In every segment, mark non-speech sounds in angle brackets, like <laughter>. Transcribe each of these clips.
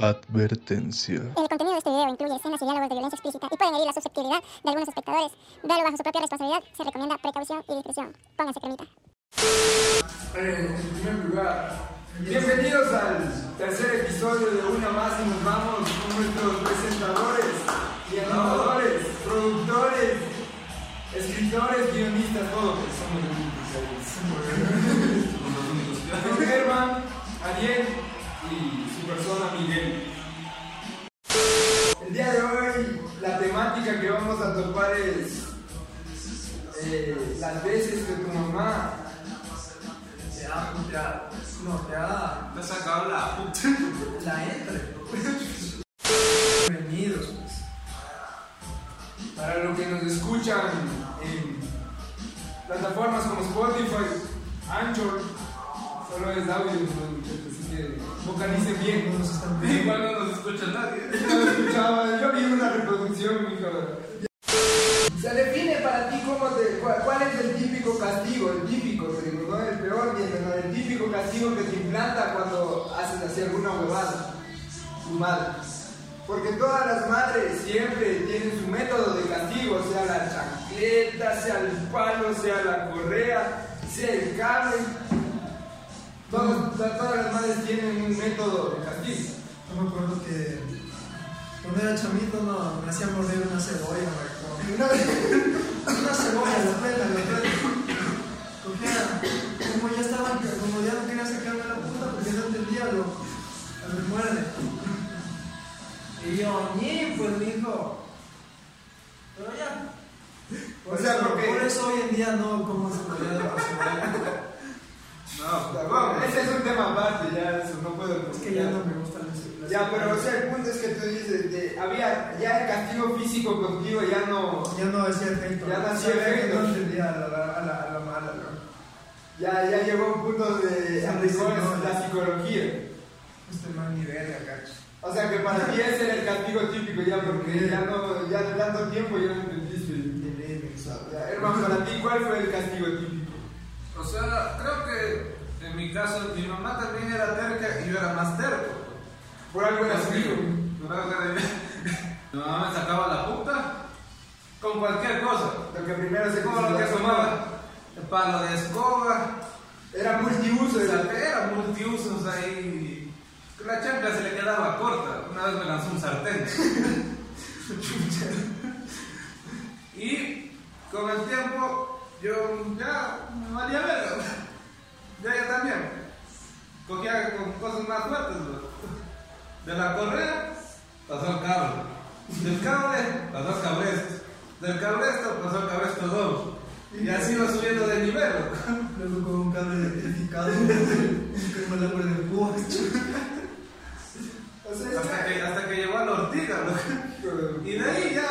Advertencia. El contenido de este video incluye escenas y diálogos de violencia explícita y pueden herir la susceptibilidad de algunos espectadores. Véalo bajo su propia responsabilidad. Se recomienda precaución y discreción. Pónganse cremita. Eh, en primer lugar, bienvenidos al tercer episodio de Una Más y nos vamos con nuestros presentadores y animadores, productores, escritores, guionistas, todos que somos los únicos. Con Germán, Ariel y su persona Miguel. El día de hoy la temática que vamos a topar es eh, las veces que tu mamá Te ha, te ha, no, te ha, Te has sacado la puta. <laughs> la entre. Bienvenidos, pues. Para los que nos escuchan en plataformas como Spotify, Anchor, solo es audio, ¿no? así que vocalicen bien. No nos están <laughs> viendo. Igual no nos escucha nadie. <laughs> Yo no escuchaba, yo vi una reproducción, mi cabrón. Se define para ti cómo te, cuál, cuál es el típico castigo, el típico, digo, no el peor menor, el típico castigo que te implanta cuando haces así alguna huevada, tu madre. Porque todas las madres siempre tienen su método de castigo, sea la chancleta, sea el palo, sea la correa, sea el cable. Todas, todas las madres tienen un método de castigo. Yo me acuerdo que cuando era chamito no, me hacía morder una cebolla, güey. Una, una cebolla, la plena, la plena. Cogía, como ya estaba, como ya no quería sacarme la puta porque no entendía lo, a me muerde. Y yo, ni, pues dijo. Pero ya. Por, O sea, eso, porque- por eso hoy en día no como cebolla de la cebolla. No, Bueno, ese es un tema aparte, ya eso no puedo. Es que ya no me gustan las Ya, pero o sea, el punto es que tú dices, de- había ya el castigo físico contigo ya no, Ya no hacía efecto. Ya no hacía efecto. No entendía a la, a la, a la, a la mala, ¿no? ya, ya llegó un punto de sí, no. la psicología. Este man ni verga, cacho. O sea que para ti ese era el castigo típico ya, porque ya no, ya de tanto tiempo ya no entendiste. Hermano, para ti, ¿cuál fue el castigo típico? O sea, creo que en mi caso mi mamá también era terca y yo era más terco. Por algo era Así, <laughs> Mi mamá me sacaba la puta con cualquier cosa. Lo que primero se Como lo que asomaba. El palo de escoba. Era multiuso. Era- era multiusos ahí. La chancla se le quedaba corta. Una vez me lanzó un sartén. <laughs> <laughs> y con el tiempo yo ya me valía verga. Ya yo también. Cogía con cosas más fuertes. ¿no? De la correa pasó al cable. Del cable pasó al cabresto. Del cabresto pasó al cabresto 2. Y así va subiendo de nivel. ¿no? Luego con un cable electrificado, calambre de púa. O sea, es Hasta que- que, hasta que llegó a la ortiga, ¿no? Y de ahí ya,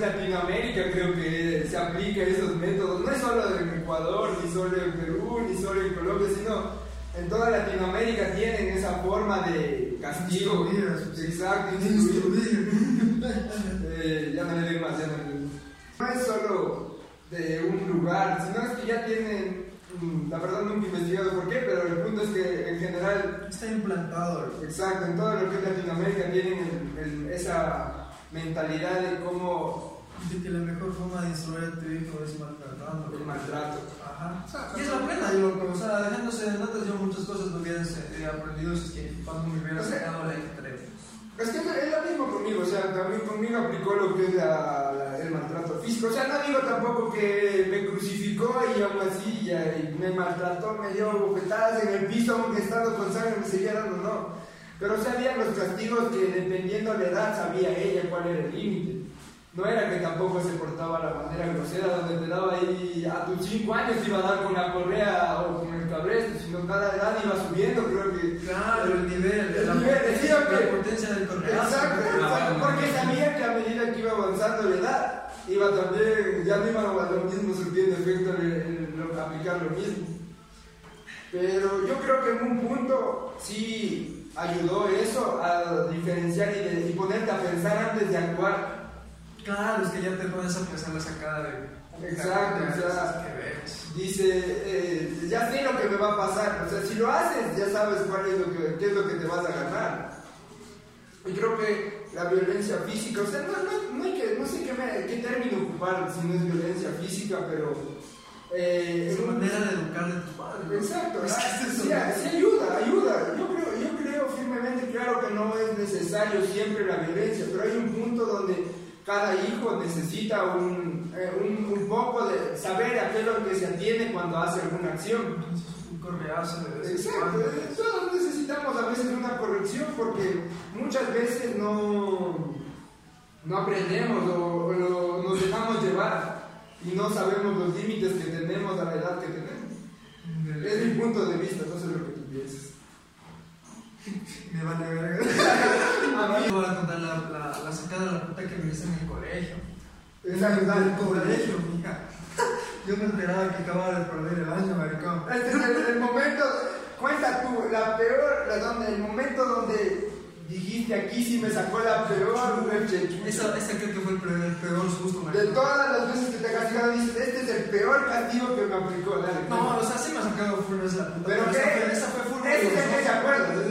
Latinoamérica creo que se aplica esos métodos, no es solo en Ecuador, ni solo en Perú, ni solo en Colombia, sino en toda Latinoamérica tienen esa forma de castigo. Exacto. <laughs> Eh, ya no le digo más, ya no le digo. No es solo de un lugar, sino es que ya tienen, mm, la verdad nunca he investigado por qué, pero el punto es que en general Está implantado. Exacto, en todo lo que es Latinoamérica tienen el- el- esa mentalidad de cómo Dice que la mejor forma de instruir a tu hijo es maltratando. el maltrato. Ajá. Y es la plena, yo, o sea, dejándose de notas, yo muchas cosas lo que he aprendido es que cuando me hubiera O sea, sacado la entre. Es que es lo mismo conmigo, o sea, también conmigo aplicó lo que es la- la- el maltrato físico. O sea, no digo tampoco que me crucificó y aún así ya, y me maltrató, me dio bofetadas en el piso, aunque estando con sangre me seguía dando, no. Pero sabían los castigos que dependiendo de la edad sabía ella cuál era el límite. No era que tampoco se portaba la manera grosera donde te daba ahí a tus 5 años iba a dar con la correa o con el cabresto, sino cada edad iba subiendo, creo que. Claro, el nivel, El la, nivel, potencia, decía que- la potencia del correazo. Exacto, exacto, porque sabía que a medida que iba avanzando la edad, iba también, ya no iba a lo mismo surtiendo efecto el, el- lo- aplicar lo mismo. Pero yo creo que en un punto sí ayudó eso a diferenciar y, de- y ponerte a pensar antes de actuar. Claro, es que ya te pones a pensar la sacada de. Exacto, o sea, que. Dice, eh, ya sé lo que me va a pasar. O sea, si lo haces, ya sabes cuál es lo que, qué es lo que te vas a ganar. Y creo que la violencia física, o sea, no, no, no que, no sé qué, me- qué término ocupar si no es violencia física, pero... eh, Es una un- manera de educar de tus padres. Exacto, Es que ah, es sí, sí ayuda, ayuda. Yo creo, yo creo firmemente, claro que no es necesario siempre la violencia, pero hay un punto donde cada hijo necesita un, eh, un, un poco de saber a qué es lo que se atiene cuando hace alguna acción. Un correazo de vez Exacto, eh, todos necesitamos a veces una corrección porque muchas veces no, no aprendemos o, o lo- nos dejamos llevar y no sabemos los límites que tenemos a la edad que tenemos. Es mi punto de vista, no sé lo que tú piensas. <laughs> Me vale verga. A mí, Voy a contar la, la, la sacada de la puta que me hice en el colegio. Exacto, en el exacto. colegio, mija. <laughs> Yo me enteraba que acababa de perder el año, maricón. <laughs> Este es el, el momento, cuenta tú, la peor, la donde, el momento donde dijiste aquí sí me sacó la peor leche. Esa, esa creo que fue el peor, el peor susto, De maricón. todas las veces que te castigaron, dices, este es el peor castigo que me aplicó. Dale, No, cuenta. o sea, sí me ha sacado full esa puta. Pero esa qué, fue- esa fue full ese es el que te vergonzosa.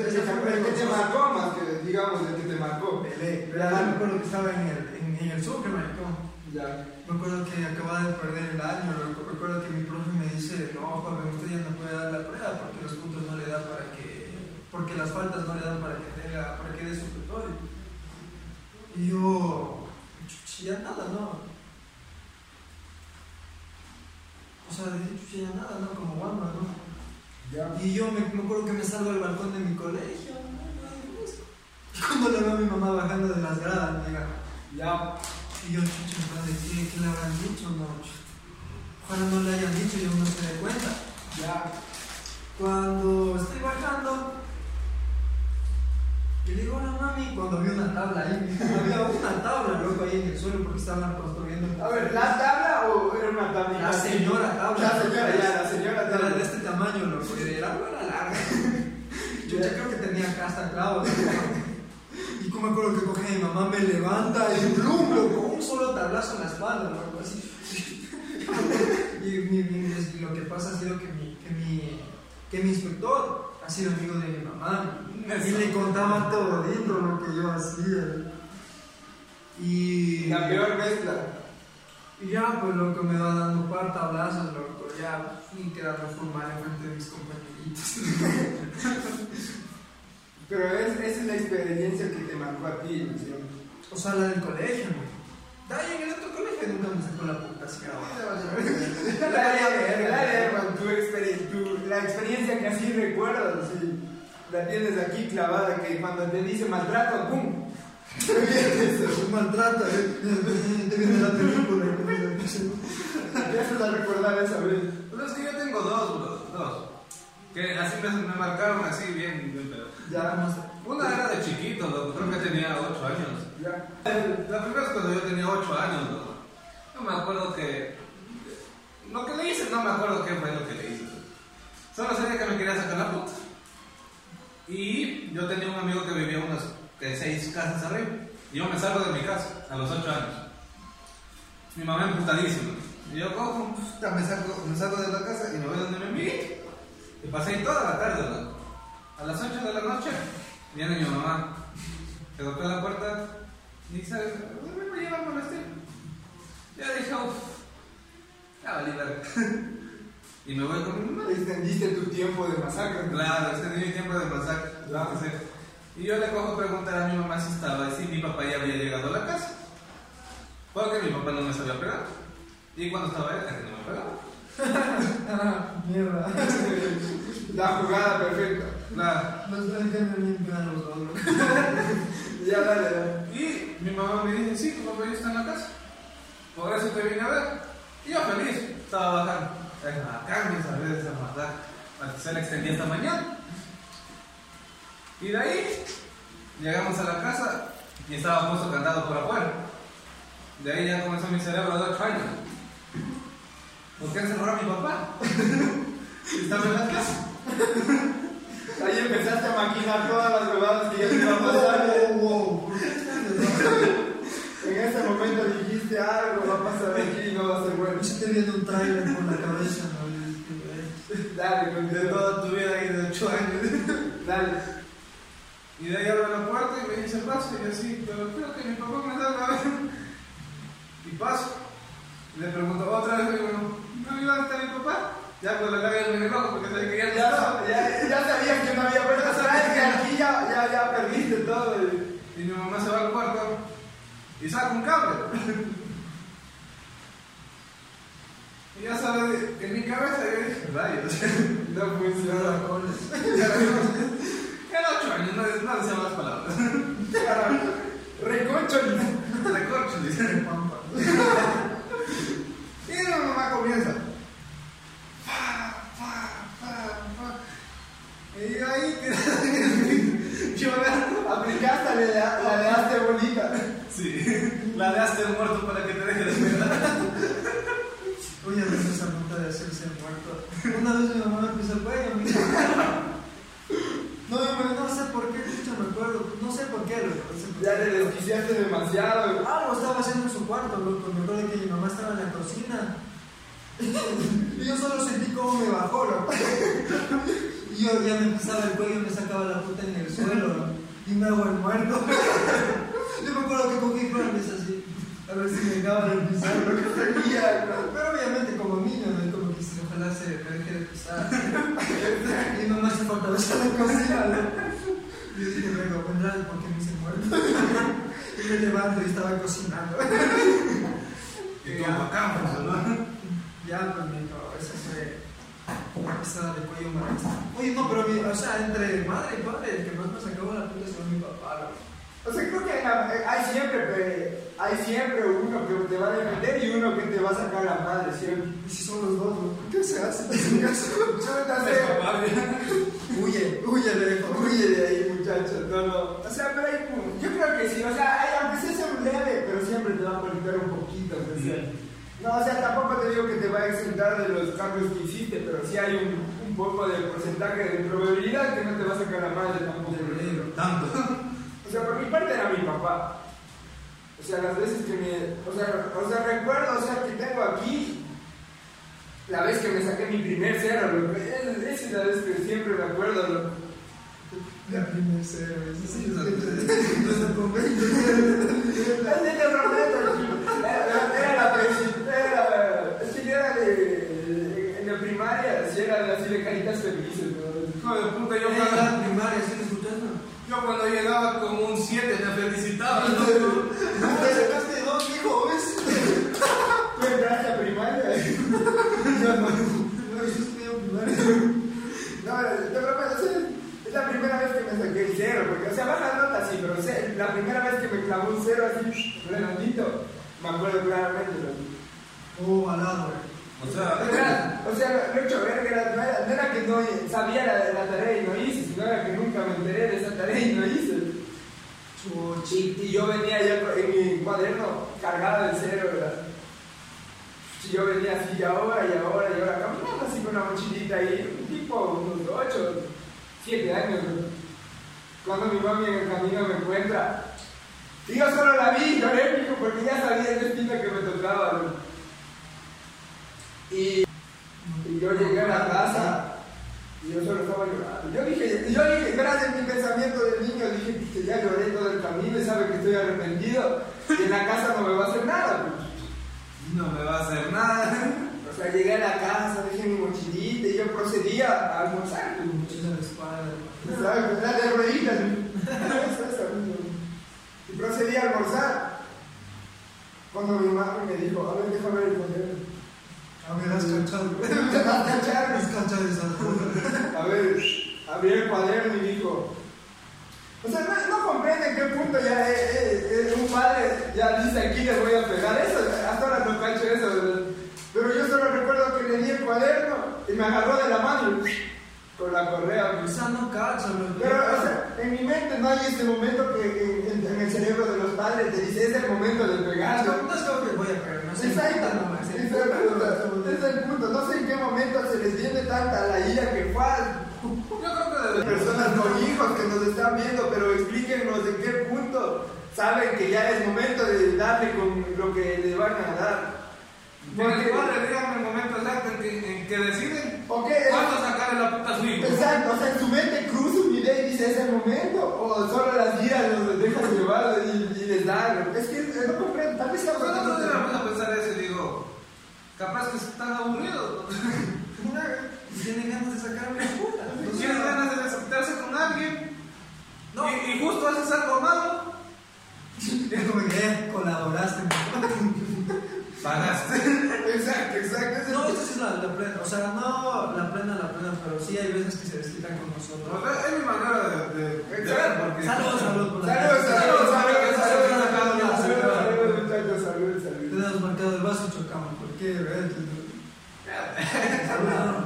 Te que marcó más que, digamos, el que te marcó. Pelé. Pero me acuerdo que estaba en el, en, en el Sucre, maricón. Ya. Me acuerdo que acababa de perder el año. Me acuerdo que mi profe me dice, no, joven, usted ya no puede dar la prueba porque los puntos no le dan para que... Porque las faltas no le dan para que tenga, para que dé supletorio. Y yo, ya nada, ¿no? O sea, dije, chuchi, ya nada, ¿no? Como guamba, ¿no? Ya. Y yo me, me acuerdo que me salgo al balcón de mi colegio. Y cuando le veo a mi mamá bajando de las gradas, me diga, Ya. y yo, chucho, de ¿qué, ¿qué le habrán dicho? No, ojalá no le hayan dicho y aún no se dé cuenta. Ya. Cuando estoy bajando, y le digo, hola mami, cuando vi una tabla ahí, había una tabla, loco, ahí en el suelo porque estaban construyendo. A ver, ¿la tabla o era una tabla? La señora tabla. La señora, ya, la señora Era de tabla. este tamaño, loco, y era, larga. <laughs> Yo ya creo que tenía hasta clavos. Y como me acuerdo que coge a mi mamá, me levanta y blum, loco, un solo tablazo en la espalda, loco, así. <laughs> Y mi- mi- es- lo que pasa ha sido que mi, que mi, que mi inspector ha sido amigo de mi mamá. Y le contaba todo lo que yo hacía. Y. La peor mezcla. Y ya, pues loco, me va dando un par tablazos, loco. Ya, y quedarme formar en frente de mis compañeritos. <laughs> Pero es, esa es la experiencia que te marcó a ti, ¿no? ¿Sí? O sea, la del colegio, güey. Ahí en el otro colegio nunca me sacó la puta. Dale, dale, hermano, tu experiencia, tu- la experiencia que así recuerdas, sí. La tienes aquí clavada, que cuando te dice maltrato, ¡pum! <laughs> Maltrato, eh. Te viene la película. Empiezas a recordar esa vez. Pero es que yo tengo dos, bro, dos. Que así me, me marcaron así bien, bien pero. Ya, Una era de chiquito, loco, creo que tenía 8 años. ya. La primera es cuando yo tenía 8 años, loco. Yo me acuerdo que. Lo que le hice, no me acuerdo qué fue lo que le hice. Solo sabía que me quería sacar la puta. Y yo tenía un amigo que vivía unas que seis casas arriba. Y yo me salgo de mi casa a los 8 años. Mi mamá emputadísima. Y yo cojo, puta, me, saco, me salgo de la casa y me voy donde mi amiguito. Y pasé ahí toda la tarde, loco. A las 8 de la noche viene mi mamá. Se golpea la puerta y dice, ¿dónde me lleva a molestar? Ya dije, uff, ya valí. <laughs> Y me voy con mi mamá. Extendiste tu tiempo de masacre. Claro, es mi tiempo de masacre. Claro. Y yo le cojo a preguntar a mi mamá si estaba, si mi papá ya había llegado a la casa. Porque mi papá no me sabía pegar. Y cuando estaba él, casi no me pegaba. <laughs> Mierda. <laughs> La jugada perfecta. Claro. Los los dos, loco. Ya, dale, dale. Y mi mamá me dice, sí, tu papá ya está en la casa. Por eso te vine a ver. Y yo feliz, estaba bajando. Es bacán, mis a veces a matar. Se le extendí esta mañana. Y de ahí llegamos a la casa y estaba puesto candado por afuera. De ahí ya comenzó mi cerebro de 8 años. ¿Por qué encerró a mi papá? <laughs> Estaba en la casa. Ahí empezaste a maquinar todas las jugadas que ya te iban a pasar. <laughs> Wow, wow. ¿Por qué estás de En ese momento dijiste, algo, va a pasar aquí y no va a ser bueno. Y se te viene un trailer por la cabeza, ¿no? Y Dale, con De toda tu vida ahí de 8 años. Dale. Y de ahí abro la puerta y me dice paso y yo así, pero creo que mi papá me salga a ver. Y paso. Y le pregunto otra vez, digo, ¿no iba a estar mi papá? Ya pues la cabeza en el ojo porque se quería Ya, no, ya, ya sabías que no había vuelta atrás, que aquí ya, ya, ya perdiste todo. Y mi mamá se va al cuarto y saca un cable. Y ya sabes en mi cabeza yo dije, rayos. <laughs> No funciona. Era 8 años, no, no decía más palabras. Reconcho. Recorcho, dice mi mamá comienza. Pa, pa, pa, pa. Y ahí yo me Aplicaste la de, la de hazte bonita. Sí, la de hazte muerto para que te deje de esperar. Oye, a veces esa nota de hacerse el muerto. Una vez mi mamá me puso el cuello, me dijo. No, yo me- no sé por qué, chucha, me acuerdo. No sé por qué, loco. no sé por Ya qué. le desquiciaste demasiado. Algo estaba haciendo en su cuarto, loco. Me acuerdo que mi mamá estaba en la cocina. Y yo solo sentí cómo me bajó, loco. Y yo ya me pisaba el cuello y me sacaba la puta en el suelo. ¿no? Y me hago el muerto. Yo me acuerdo que cogí flores así. A ver si me acaba de pisar, loco. Pero obviamente como niño, ¿no? como que si ojalá se me deje de pisar. Y mamá se fortalece en la cocina, ¿no? Y yo dije, venga, vendrá porque me hice muerto. Y me levanto y estaba cocinando. Y como acá, ¿no? Ya, pues me dijo, esa fue una pesada de cuello maestra. Oye, no, pero mi- o sea, entre madre y padre, el que más me sacaba la puta fue mi papá, loco. O sea, creo que hay, hay siempre, hay siempre uno que te va a defender y uno que te va a sacar la madre, siempre. Y si son los dos, loco, ¿qué se hace en ese caso? Yo no. Huye, huye, le dejo. Huye de ahí, muchachos. No, no. O sea, pero hay, yo creo que sí. O sea, hay, aunque sea un leve, pero siempre te va a perjudicar un poquito. o sea. No, o sea, tampoco te digo que te va a exentar de los cambios que hiciste, pero sí hay un, un poco de porcentaje de probabilidad que no te va a sacar la madre tampoco. Tanto. <laughs> O sea, por mi parte era mi papá. O sea, las veces que me. O sea, o sea recuerdo, o sea, que tengo aquí. La vez que me saqué mi primer cero, loco. Esa es la vez que siempre me acuerdo, loco. La primer cero, ese sí, Sí, <laughs> desde el convento. Es de otro momento, Era era la presi- era Es que yo era de. En la primaria, sí era así de caritas felices, ¿no? Hijo de puta, yo En cuando, la primaria, ¿sí escuchando? yo cuando llegaba con un 7 me felicitaba. ¿no? <laughs> Te sacaste dos, hijo, ¿ves? <laughs> ¿Tú entraste a primaria? <laughs> Yo no. No, yo estudié en primaria. No, de broma, o sea, es la primera vez que me saqué el cero, porque, o sea, baja nota sí, pero o sea, la primera vez que me clavó un cero así, redondito, me acuerdo claramente. ¿no? Oh, balado. O sea, o sea, lo hecho verga, era- no, era, no era que no sabía la, la tarea y no hice, sino era que nunca me enteré de esa tarea y no hice. Chuchi. Y, yo venía ya en mi cuaderno cargado de cero, ¿verdad? Yo venía así, y ahora, y ahora, y ahora, caminando así con una mochilita ahí, un tipo, unos 8, 7 años. ¿no? Cuando mi mami en el camino me encuentra, y yo solo la vi, lloré, porque ya sabía el destino que me tocaba. ¿no? Y, y yo llegué a la casa y yo solo estaba llorando. Yo dije, yo dije, gracias a mi pensamiento del niño, dije que ya lloré todo el camino y sabe que estoy arrepentido y en la casa no me va a hacer nada. pues. no me va a hacer nada. O sea, llegué a la casa, dejé mi mochilita y yo procedía a almorzar. pues. Mochila de espalda. ¿Sabes? La de mismo. Y procedí a almorzar. Cuando mi mamá me dijo, a ver, déjame ver el cuaderno. A ver, <laughs> has cachado. Has cachado esa. A ver, abrí el cuaderno y dijo. O sea, no, no comprende en qué punto ya eh, eh, eh, un padre ya dice aquí les voy a pegar. Eso, hasta ahora no cacho eso. ¿verdad? Pero yo solo recuerdo que le di el cuaderno y me agarró de la mano con la correa. O sea, no cacho, loco. Pero, o sea, en mi mente no hay ese momento que en, en- en el cerebro de los padres te dice es el momento de pegar. No, no es como que voy a pegar, ese es el punto. No sé en qué momento se les viene tanta la ira que fue Yo creo que desde personas con hijos que nos están viendo, pero explíquenos en qué punto saben que ya es momento de dar darle con lo que le van a dar. Porque padre, díganme el momento exacto en que, en que deciden Ok, cuándo sacarle la puta a su hijo. Exacto, o sea, en su mente cruza una idea y dice es el momento, o solo las guías los dejan llevar y, y les dan. Es que eh, no comprendo, tal vez sea Pero no porque te no me a pensar eso y digo, capaz que están aburridos. <laughs> Tienen ganas de sacarme la puta. <laughs> Tienen ganas de desquitarse con alguien. No. Y, y justo haces algo malo. <laughs> Es como que eh, colaboraste. Pagaste. Exacto, exacto. No, esto sí es la, la plena. O sea, no la plena, la plena, pero sí hay veces que se desquitan con nosotros. es mi manera de ver, Exacto. porque- Salud, salud. por la- Salud, salud, salud, salud, salud, Salud, salud, salud. salud, muchachos, salud, salud. Tenemos marcado el vaso y chocamos. ¿Por qué? ¿Ves? Salud.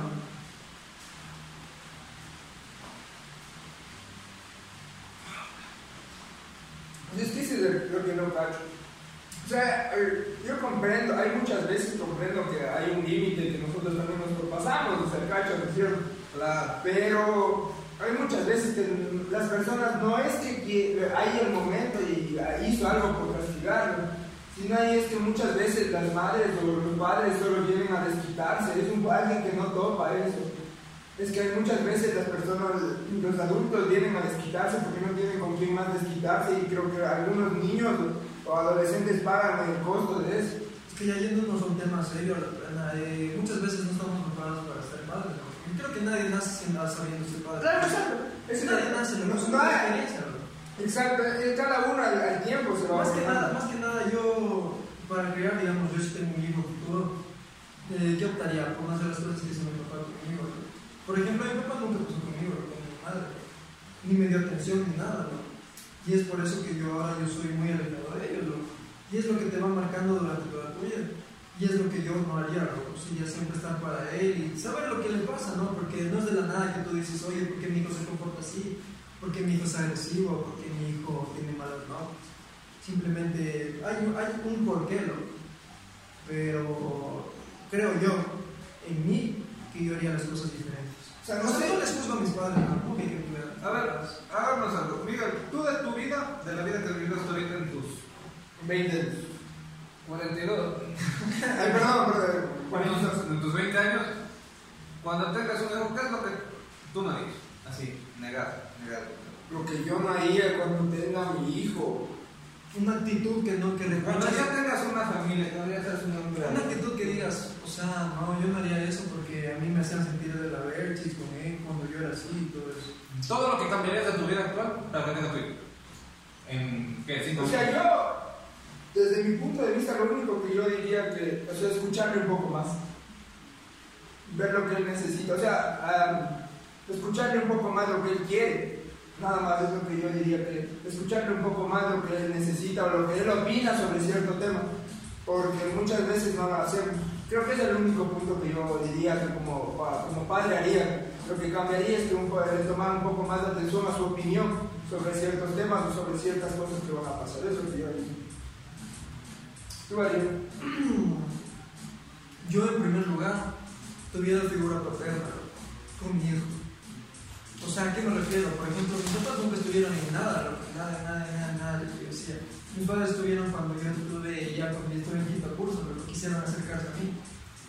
Es que eso es lo que no cacho. O sea, eh, yo comprendo, hay muchas veces comprendo que hay un límite que nosotros también nos pasamos, o sea, cacho, ¿no es cierto? Claro. Pero hay muchas veces que las personas no es que, que hay el momento y hizo algo por castigarlo, es que muchas veces las madres o los padres solo vienen a desquitarse, es un alguien que no topa eso. Es que hay muchas veces las personas, los adultos vienen a desquitarse porque no tienen con quién más desquitarse y creo que algunos niños o adolescentes pagan el costo de eso. Es que ya yéndonos a un tema serio, eh, muchas veces no estamos preparados para ser padres. ¿no? Y creo que nadie nace sin sabiendo ser padre. Claro, exacto. Es nadie nace, no, no experiencia. Exacto, eh, cada uno al, al tiempo se va Más que formando. nada, más que nada yo, para crear, digamos, yo tengo un hijo futuro, eh, ¿qué optaría? Por hacer las cosas que hizo mi papá conmigo. ¿no? Por ejemplo, mi papá nunca puso conmigo, con mi madre, ni me dio atención ni nada, ¿no? Y es por eso que yo ahora yo soy muy alejado de ellos, ¿no? Y es lo que te va marcando durante toda tu vida. Y es lo que yo no haría, ¿no? Si ya siempre estar para él y saber lo que le pasa, ¿no? Porque no es de la nada que tú dices, oye, ¿por qué mi hijo se comporta así? ¿Por qué mi hijo es agresivo? ¿Por qué mi hijo tiene malas notas? Simplemente hay, un- hay un porqué, ¿no? Pero creo yo, en mí, que yo haría las cosas diferentes. O sea, no sé, sé- no les juzgo a mis padres, ¿no? Que- que- A ver, háganos algo. Miguel, tú de tu vida, de la vida que vives ahorita en tus 20. 42, Ay, perdón, perdón. en tus, en tus 20 años, cuando tengas un hijo, ¿qué es lo que tú no harías? Así, negado, negado. Lo que yo no haría cuando tenga a mi hijo. Una actitud que no, que Cuando ya tengas una familia, cuando ya seas un hombre. Una actitud que digas, o sea, no, yo no haría eso porque a mí me hacían sentir de la verchis con él cuando yo era así y todo eso. Todo lo que cambiarías de tu vida actual para que tengas tu hijo. ¿En qué? ¿Cinco O sea, yo, desde mi punto de vista, lo único que yo diría que, o sea, escucharle un poco más. Ver lo que él necesita. O sea, ah, escucharle un poco más lo que él quiere. Nada más es lo que yo diría que escucharle un poco más lo que él necesita o lo que él opina sobre cierto tema. Porque muchas veces no lo hacemos. Creo que es el único punto que yo diría que como, como padre haría. Lo que cambiaría es que un, le tomara un poco más de atención a su opinión sobre ciertos temas o sobre ciertas cosas que van a pasar. Eso es lo que yo haría. ¿Tú harías? Yo en primer lugar tuviera figura paterna con mi hijo. O sea, ¿a qué me refiero? Por ejemplo, mis papás nunca estuvieron en nada, nada, nada, nada, nada de lo que yo hacía. Mis padres estuvieron cuando yo estuve, ya cuando yo estuve en quinto curso, pero quisieron acercarse a mí.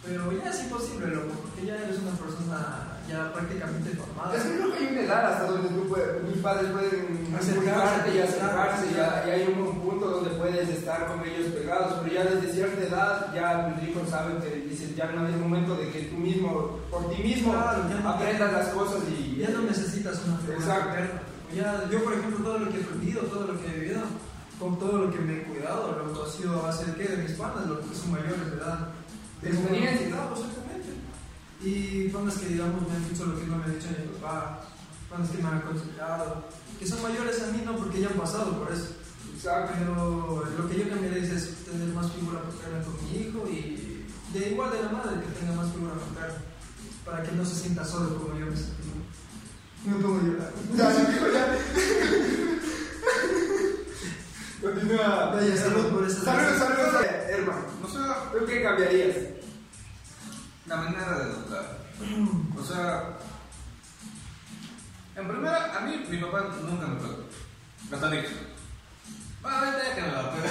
Pero ya es imposible, loco, porque ya eres una persona ya prácticamente formada. Es que creo que hay una edad hasta donde tú puedes, mis padres pueden Acercarse, y acercarse, ya, y hay un, un punto donde puedes estar con ellos pegados, pero ya desde cierta edad ya tus hijos saben que dices, ya no es momento de que tú mismo, por ti mismo, Claro, aprendas las cosas y... Ya no necesitas una figura Exacto. Ya, yo, por ejemplo, todo lo que he aprendido, todo lo que he vivido, con todo lo que me he cuidado, lo que ha sido a de qué? De mis panas, los que son mayores de edad. De experiencia. Claro, exactamente. Y panas que, digamos, me han dicho lo que no me ha dicho mi papá, panas que me han aconsejado, que son mayores a mí, no porque ya han pasado por eso. Exacto. Pero lo que yo cambiaría es tener más figura paterna con mi hijo y de igual de la madre que tenga más figura paterna, para que no se sienta solo como yo me sentí. Me pongo a llorar. Ya, ya, dijo, ya. Continúa. Vaya, salud por esa- Saludos, saludos, hermano. O sea, ¿Tú qué cambiarías? la manera de educar. O sea, en primera, a mí mi papá nunca me pegó. Me está dicho. Vete, que me la pega.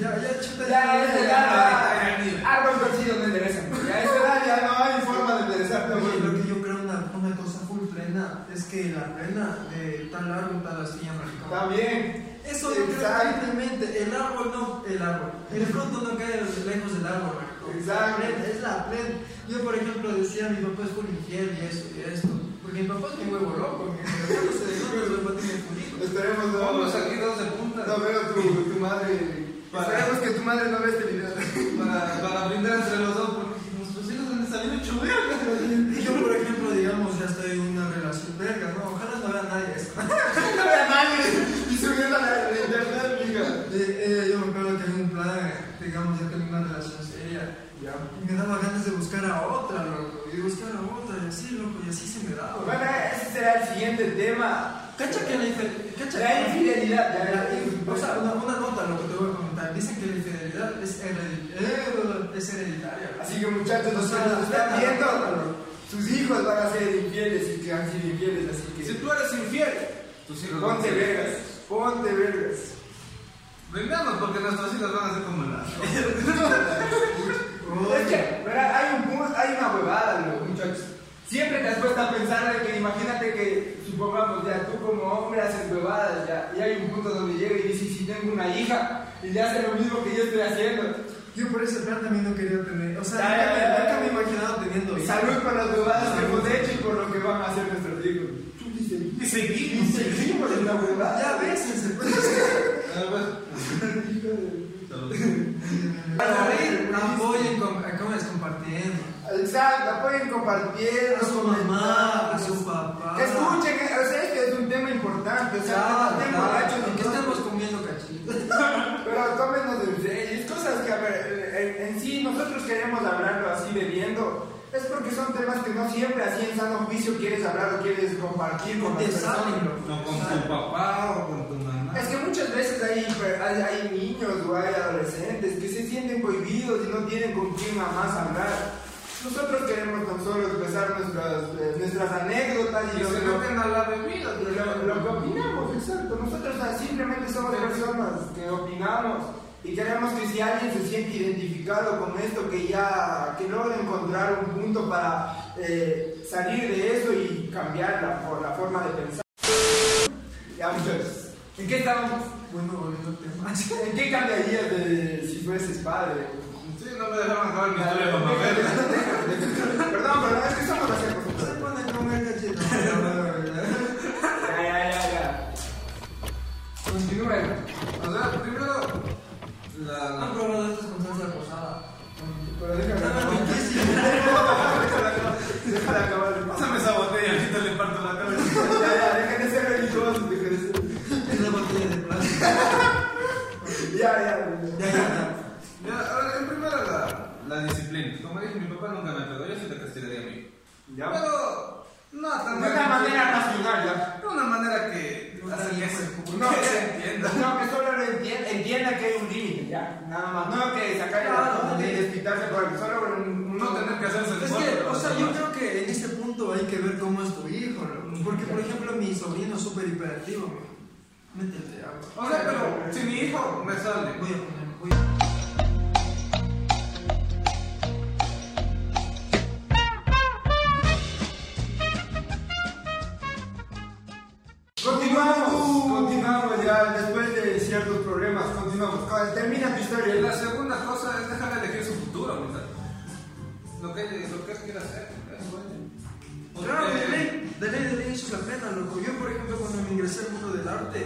Ya, chuta, Ya, ya, ya, ya. árbol torcido no endereza. Ya esa edad ya no hay forma de enderezar. Oye, lo que yo creo una, una cosa full plena es que la plena de tal árbol, tal astilla, maricón. También. Eso yo creo el árbol no, el árbol, el fruto no cae lejos del árbol, maricón. Exacto. Es la plena. Yo, por ejemplo, decía, mi papá es full infiel y eso y esto. Porque mi papá es mi huevo loco, mi papá se de novio, mi papá tiene fulito. Esperemos no, Vamos aquí dos de punta. no veo tu, tu madre. Esperemos que tu madre no vea este video. Para, para brindar entre los dos, porque nuestros hijos han salido chuleando. Y verga, ¿no? Ojalá no vea nadie esto. <laughs> No vea nadie. Y subiendo a la internet, mija. Eh, eh, yo me acuerdo que en un plan, digamos, ya tenía una relación seria, ya, y me daba ganas de buscar a otra, loco, y buscar a otra, y así, loco, y así se me daba. Bueno, ese será el siguiente tema. Cacha que la infidelidad. La infidelidad, ya. O sea, una, una nota lo que te voy a comentar. Dicen que la infidelidad es, eh, es hereditaria. Así que muchachos, nos están viendo, sus hijos van a ser infieles y que han sido infieles, así Si que tú eres infiel, tus hijos ponte vergas, ponte vergas. Brindamos porque nuestros hijos van a ser como la. <laughs> Es. Hay, un, hay una huevada, loco, muchachos. Siempre te has puesto a pensar de que imagínate que, supongamos, ya tú como hombre haces huevadas, ya, y hay un punto donde llega y dice, si tengo una hija, y le hace lo mismo que yo estoy haciendo. Yo por ese plan también no quería tener. O sea, nunca, me- me he imaginado teniendo hijos. Salud por huevadas que hemos hecho y por lo que van a hacer nuestros hijos. Y seguimos. seguimos en la huevada. Ya bésense, pues. A ver. Salud. Apoyen, com- ¿cómo es? Compartiendo. Exacto, apoyen compartiendo. A su mamá, a su papá. Escuchen, eh, o sea, este es un tema importante, o sea, no estén borrachos ¿Por ni qué cosas. estamos comiendo cachitos? Pero tómenos en serio, es cosas que, a ver, en, en sí nosotros queremos hablarlo así bebiendo. Es porque son temas que no siempre así en sano juicio quieres hablar o quieres compartir con las personas. No con tu papá o con tu mamá. Es que muchas veces hay, hay, hay niños o hay adolescentes que se sienten cohibidos y no tienen con quién más hablar. Nosotros queremos tan solo expresar nuestras, eh, nuestras anécdotas y Y lo, se lo- a la bebida. lo- lo que opinamos, exacto. Nosotros ah, simplemente somos personas que opinamos y queremos que si alguien se siente identificado con esto, que ya que logre encontrar un punto para eh, salir de eso y cambiar la, la forma de pensar. Ya, muchachos. ¿En qué estamos? Bueno, volviendo al tema. <laughs> ¿En qué cambiarías de si fueses padre? Sí, no me dejaron acabar mi historia, mamá. Perdón, perdón, es que ¿Han La. probado estas con salsa rosada? Pero déjame acabar. <laughs> Déjame acabar. Pásame esa botella, ahorita le parto la cabeza. Ya, ya, dejen de religiosos, dejen de ser. Es la botella de plástico. <laughs> Ya, ya. Ya, ya, ya. En primera la, la disciplina. Como dije, mi papá nunca me pegó, yo sí te castigaría a mí. Ya. Pero. No, De tan una manera racional, ya. De una manera que. No, que de se- puta. No, que se que, entienda. no, que solo lo entienda, entienda que hay un límite, ya. Nada más. No que sacarle la Claro, punta y desquitarse por el solo No tener que hacerse el Es que, o sea, yo creo que en este punto hay que ver cómo es tu hijo, ¿no? Porque, por ejemplo, mi sobrino es súper hiperactivo, ¿no? Métete agua. O sea, pero si mi hijo me sale. Voy a... Termina tu Y historia. la segunda cosa es dejarle elegir su futuro, mira. Lo que, lo que él quiera hacer. Claro, de ley, de ley, de ley, eso es la pena, loco. Yo, por ejemplo, cuando me ingresé al mundo del arte,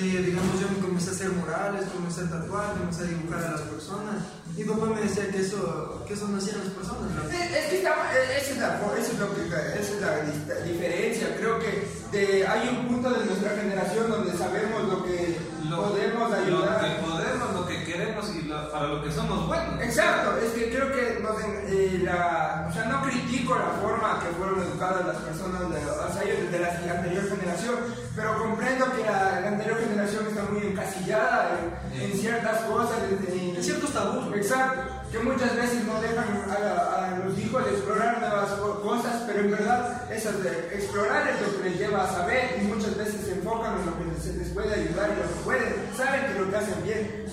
eh, digamos, yo me comencé a hacer murales, comencé a tatuar, comencé a dibujar a las personas. Mi papá me decía que eso, que eso no hacían las personas. Es es que estamos, eh, esa es, la, fo- eso es lo que, esa es la diferencia. Creo que de- hay un punto de nuestra generación donde sabemos lo que lo, podemos Lo ayudar. que podemos, lo que queremos y lo- para lo que somos buenos. Exacto, es que creo que nos eh, la, o sea, no critico la forma que fueron educadas las personas de, o sea, de la anterior generación, pero comprendo que la, la anterior generación está muy encasillada en, en ciertas cosas, en, en- ciertos tabús, Exacto, que muchas veces no dejan a, la- a los hijos de explorar nuevas co- cosas, pero en verdad esas de explorar es lo que les lleva a saber y muchas veces se enfocan en lo que se les puede ayudar y lo que pueden, saben que lo que hacen bien.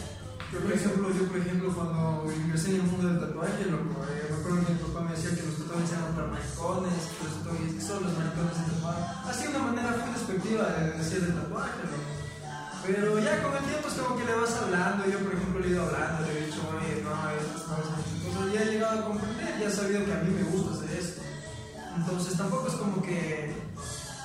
Yo, por ejemplo, yo, por ejemplo, cuando ingresé en el mundo del tatuaje, loco, eh, me acuerdo que mi papá me decía que los tatuajes eran para maricones, que los tatuajes solo los maricones se tatuaban. Así una manera muy despectiva de decir del tatuaje, loco. Pero ya con el tiempo es como que le vas hablando, yo por ejemplo le he ido hablando, le he dicho, oye, no, estas cosas, ya he llegado a comprender, ya he sabido que a mí me gusta hacer esto. Entonces tampoco es como que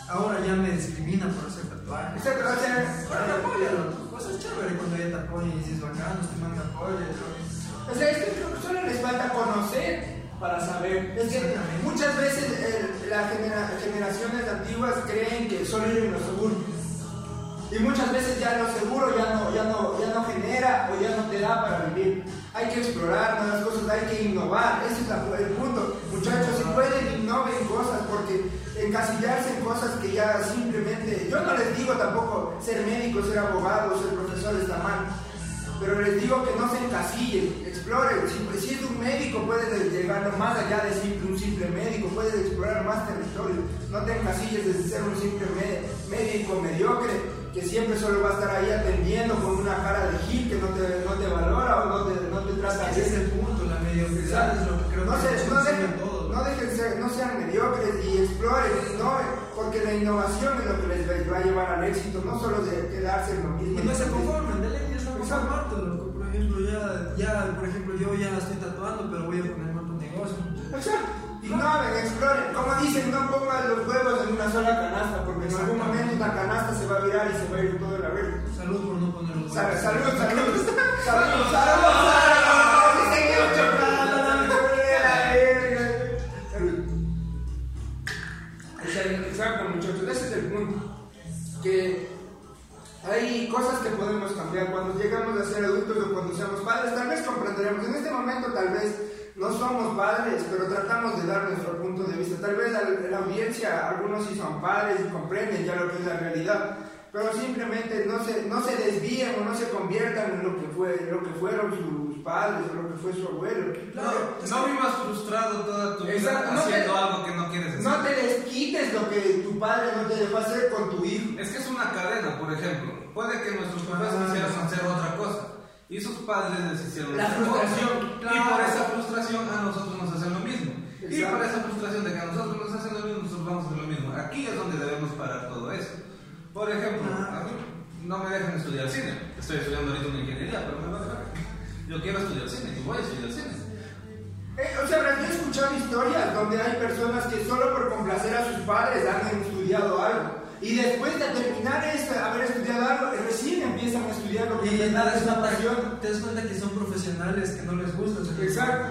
ahora ya me discriminan por hacer. Exacto, o sea, Ahora me apoyan. Pues es chévere cuando ella te apoya y dices bacán, este man me apoya. yo- O sea, es que creo que solo les falta conocer para saber. Es que muchas veces eh, las genera- generaciones antiguas creen que solo ir en lo seguro. Y muchas veces ya lo seguro ya no, ya, no, ya no genera o ya no te da para vivir. Hay que explorar nuevas cosas, hay que innovar. Ese es la- el punto. Muchachos, si pueden, innoven cosas porque encasillarse en cosas que ya simplemente... Yo no les digo tampoco ser médico, ser abogado, ser profesor está mal. Pero les digo que no se encasillen, exploren. Si, si es un médico, puedes llegar más allá de simple, un simple médico, puedes explorar más territorio. No te encasilles de ser un simple médico mediocre que siempre solo va a estar ahí atendiendo con una cara de gil que no te, no te valora o no te, no te trata Ese es bien. el punto, la mediocridad es lo que creo No, que nos no todo. No dejen ser, no sean mediocres y exploren, innoven, porque la innovación es lo que les va- a llevar al éxito, no solo de quedarse en lo mismo. Y no se conformen, de ley ya se Exacto. conformarte, loco. Por ejemplo, ya, ya, por ejemplo, yo ya estoy tatuando, pero voy a poner otro negocio. Exacto. Innoven, exploren. Como dicen, no pongan los huevos en una sola canasta, porque en algún momento la canasta se va a virar y se va a ir todo la verga. Salud por no poner los Salud, huevos. salud, salud. <laughs> Salud, salud. Podemos cambiar cuando llegamos a ser adultos o cuando seamos padres. Tal vez comprenderemos. En este momento, tal vez no somos padres, pero tratamos de dar nuestro punto de vista. Tal vez la, la audiencia, algunos sí son padres y comprenden ya lo que es la realidad. Pero simplemente no se, no se desvíen o no se conviertan en lo que, fue, lo que fueron sus padres o lo que fue su abuelo. No, no vivas frustrado toda tu vida Exacto, no haciendo te- algo que no quieres hacer. No te desquites lo que tu padre no te dejó hacer con tu hijo. Es que es una cadena, por ejemplo. Puede que nuestros papás Ah, quisieran hacer otra cosa y sus padres les hicieron La frustración, cosa. Y claro. por esa frustración a nosotros nos hacen lo mismo. Y Exacto. por esa frustración de que a nosotros nos hacen lo mismo, nosotros vamos a hacer lo mismo. Aquí es donde debemos parar todo eso. Por ejemplo, Ah. a mí no me dejan estudiar cine. Estoy estudiando ahorita una ingeniería, pero me va a dejar. Yo quiero estudiar cine y voy a estudiar cine. Eh, o sea, yo he escuchado historias donde hay personas que solo por complacer a sus padres han estudiado algo. Y después de terminar eso, haber estudiado algo, recién empiezan a estudiar lo que Y nada, es una pasión. te das cuenta que son profesionales que no les gusta. Exacto.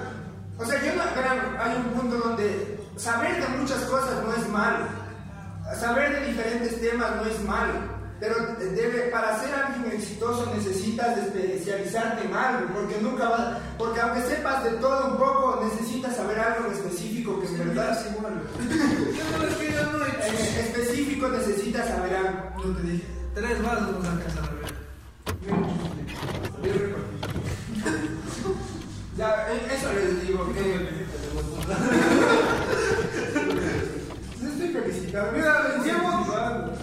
O sea, yo no, verán, hay un punto donde saber de muchas cosas no es malo. Saber de diferentes temas no es malo. Pero debe, para ser alguien exitoso necesitas especializarte en algo, porque nunca vas, porque aunque sepas de todo un poco, necesitas saber algo en específico que en verdad es igual. No, es que yo no he en hecho. específico necesitas saber algo. Yo te dije, tres balas nos alcanzan a ver. Ya, eh, eso les digo que. No <laughs> estoy felicitando. Mira, llevo.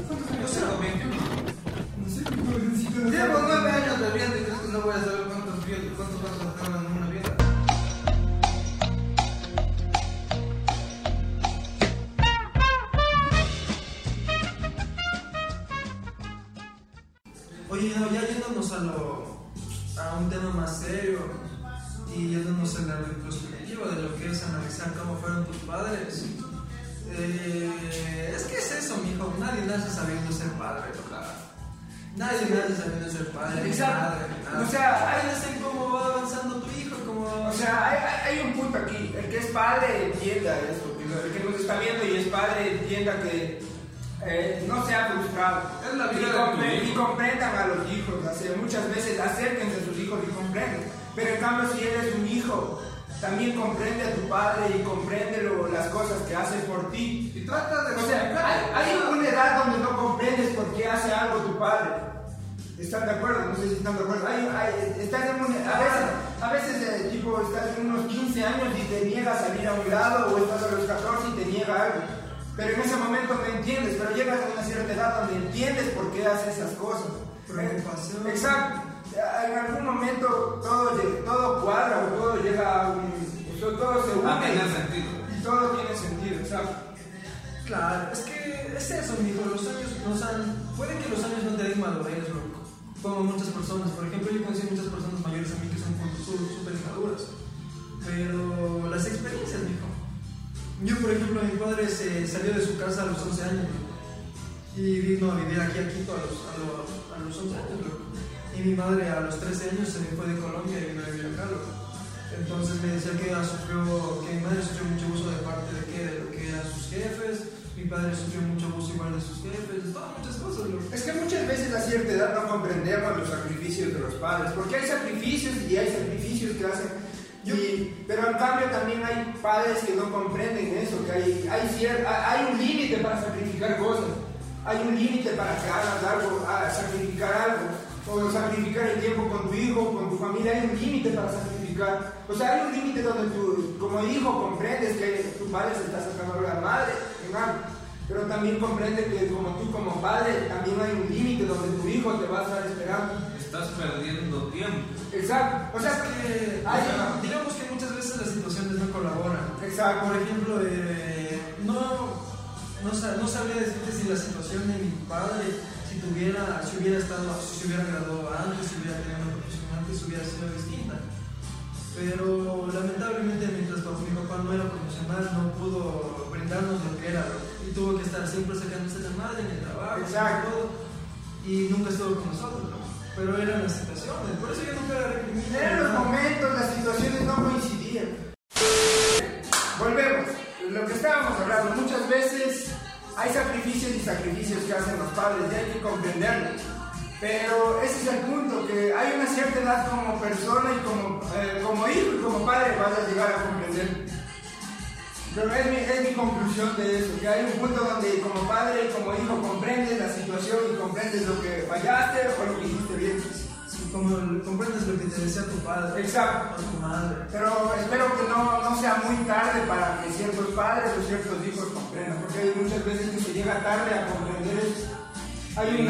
Pero en ese momento no entiendes, pero llegas a una cierta edad donde entiendes por qué hace esas cosas. Preocupación. Exacto. en algún momento todo, todo cuadra o todo llega a un. todo se une. A tener sentido. Y todo tiene sentido, exacto. Claro, es que es eso, mijo. Los años nos han. Puede que los años no te den madurez, loco. Como muchas personas. Por ejemplo, yo conocí muchas personas mayores a mí que son súper inmaduras. Pero las experiencias, mijo. Yo, por ejemplo, mi padre salió de su casa a los 11 años. Y vino a vivir aquí a Quito a los, a los, a los 11 años. Y mi madre a los 13 años se me fue de Colombia y vino a vivir acá. Entonces me decía que, sufrió, que mi madre sufrió mucho abuso de parte de, qué, de lo que eran sus jefes, mi padre sufrió mucho abuso igual de sus jefes, todas muchas cosas. Es que muchas veces a cierta edad no comprendemos los sacrificios de los padres, porque hay sacrificios y hay sacrificios que hacen. Y- pero en cambio también hay padres que no comprenden eso, que hay, hay, cier- hay un límite para sacrificar cosas, hay un límite para que hagas algo, a sacrificar algo, o sacrificar el tiempo con tu hijo, con tu familia, hay un límite para sacrificar. O sea, hay un límite donde tú, como hijo, comprendes que tu padre se está sacando la madre algo. Pero también comprende que como tú como padre también hay un límite donde tu hijo te va a estar esperando. Estás perdiendo tiempo. Exacto. O sea, que, hay, digamos que muchas veces las situaciones no colaboran. Exacto. Por ejemplo, eh, no, no, no sabría decirte si la situación de mi padre, si tuviera, si hubiera estado, si hubiera graduado antes, si hubiera tenido una profesión antes, hubiera sido distinta. Pero lamentablemente mientras mi papá no era profesional, no pudo brindarnos lo que era y tuvo que estar siempre sacándose la madre en el trabajo, Exacto. y todo, y nunca estuvo con nosotros. Pero eran las situaciones, por eso yo nunca la recrimino. en los momentos las situaciones no coincidían. Volvemos. Lo que estábamos hablando, muchas veces hay sacrificios y sacrificios que hacen los padres y hay que comprenderlo. Pero ese es el punto, que hay una cierta edad como persona y como, eh, como hijo y como padre vas a llegar a comprender. Pero es mi, es mi conclusión de eso, que hay un punto donde como padre y como hijo comprendes la situación y comprendes lo que fallaste o lo que hiciste bien. Y como comprendes lo que te decía tu padre, Exacto. o tu madre. Pero espero que no, no sea muy tarde para que ciertos padres o ciertos hijos comprendan, porque hay muchas veces que se llega tarde a comprender eso. Hay un.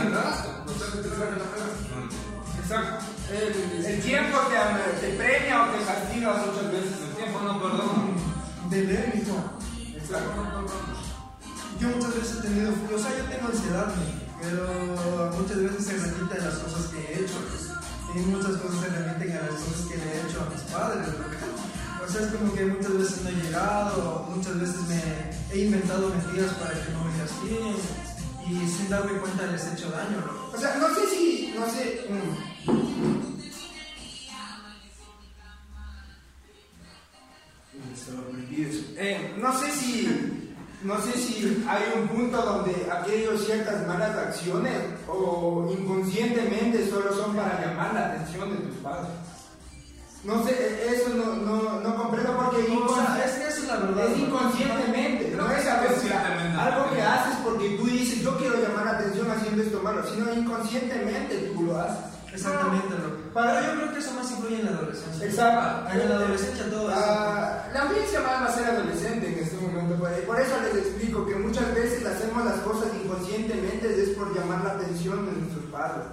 Exacto. El, el tiempo te, te premia o te castiga muchas veces. El tiempo no perdona. De leer. Yo muchas veces he tenido, o sea, yo tengo ansiedad, pero muchas veces se repiten las cosas que he hecho. Y muchas cosas se remiten a las cosas que le he hecho a mis padres. ¿no? <laughs> O sea, es como que muchas veces no he llegado, muchas veces me he inventado mentiras para que no me castiguen y sin darme cuenta les he hecho daño. ¿no? O sea, no sé si, no sé. Eh, no sé si, no sé si hay un punto donde aquellos ciertas malas acciones o inconscientemente solo son para llamar la atención de tus padres. No sé, eso no, no, no comprendo porque O sea, inconsci- es que eso es la verdad. es ¿no? inconscientemente, no es a veces inconscientemente, algo que haces porque tú dices yo quiero llamar la atención haciendo esto malo, sino inconscientemente tú lo haces. Exactamente. Para- Pero yo creo que eso más influye en la adolescencia. Exacto. En la adolescencia todo. Ah, la audiencia más va a ser adolescente en este momento. Por, eso les explico que muchas veces hacemos las cosas inconscientemente es por llamar la atención de nuestros padres.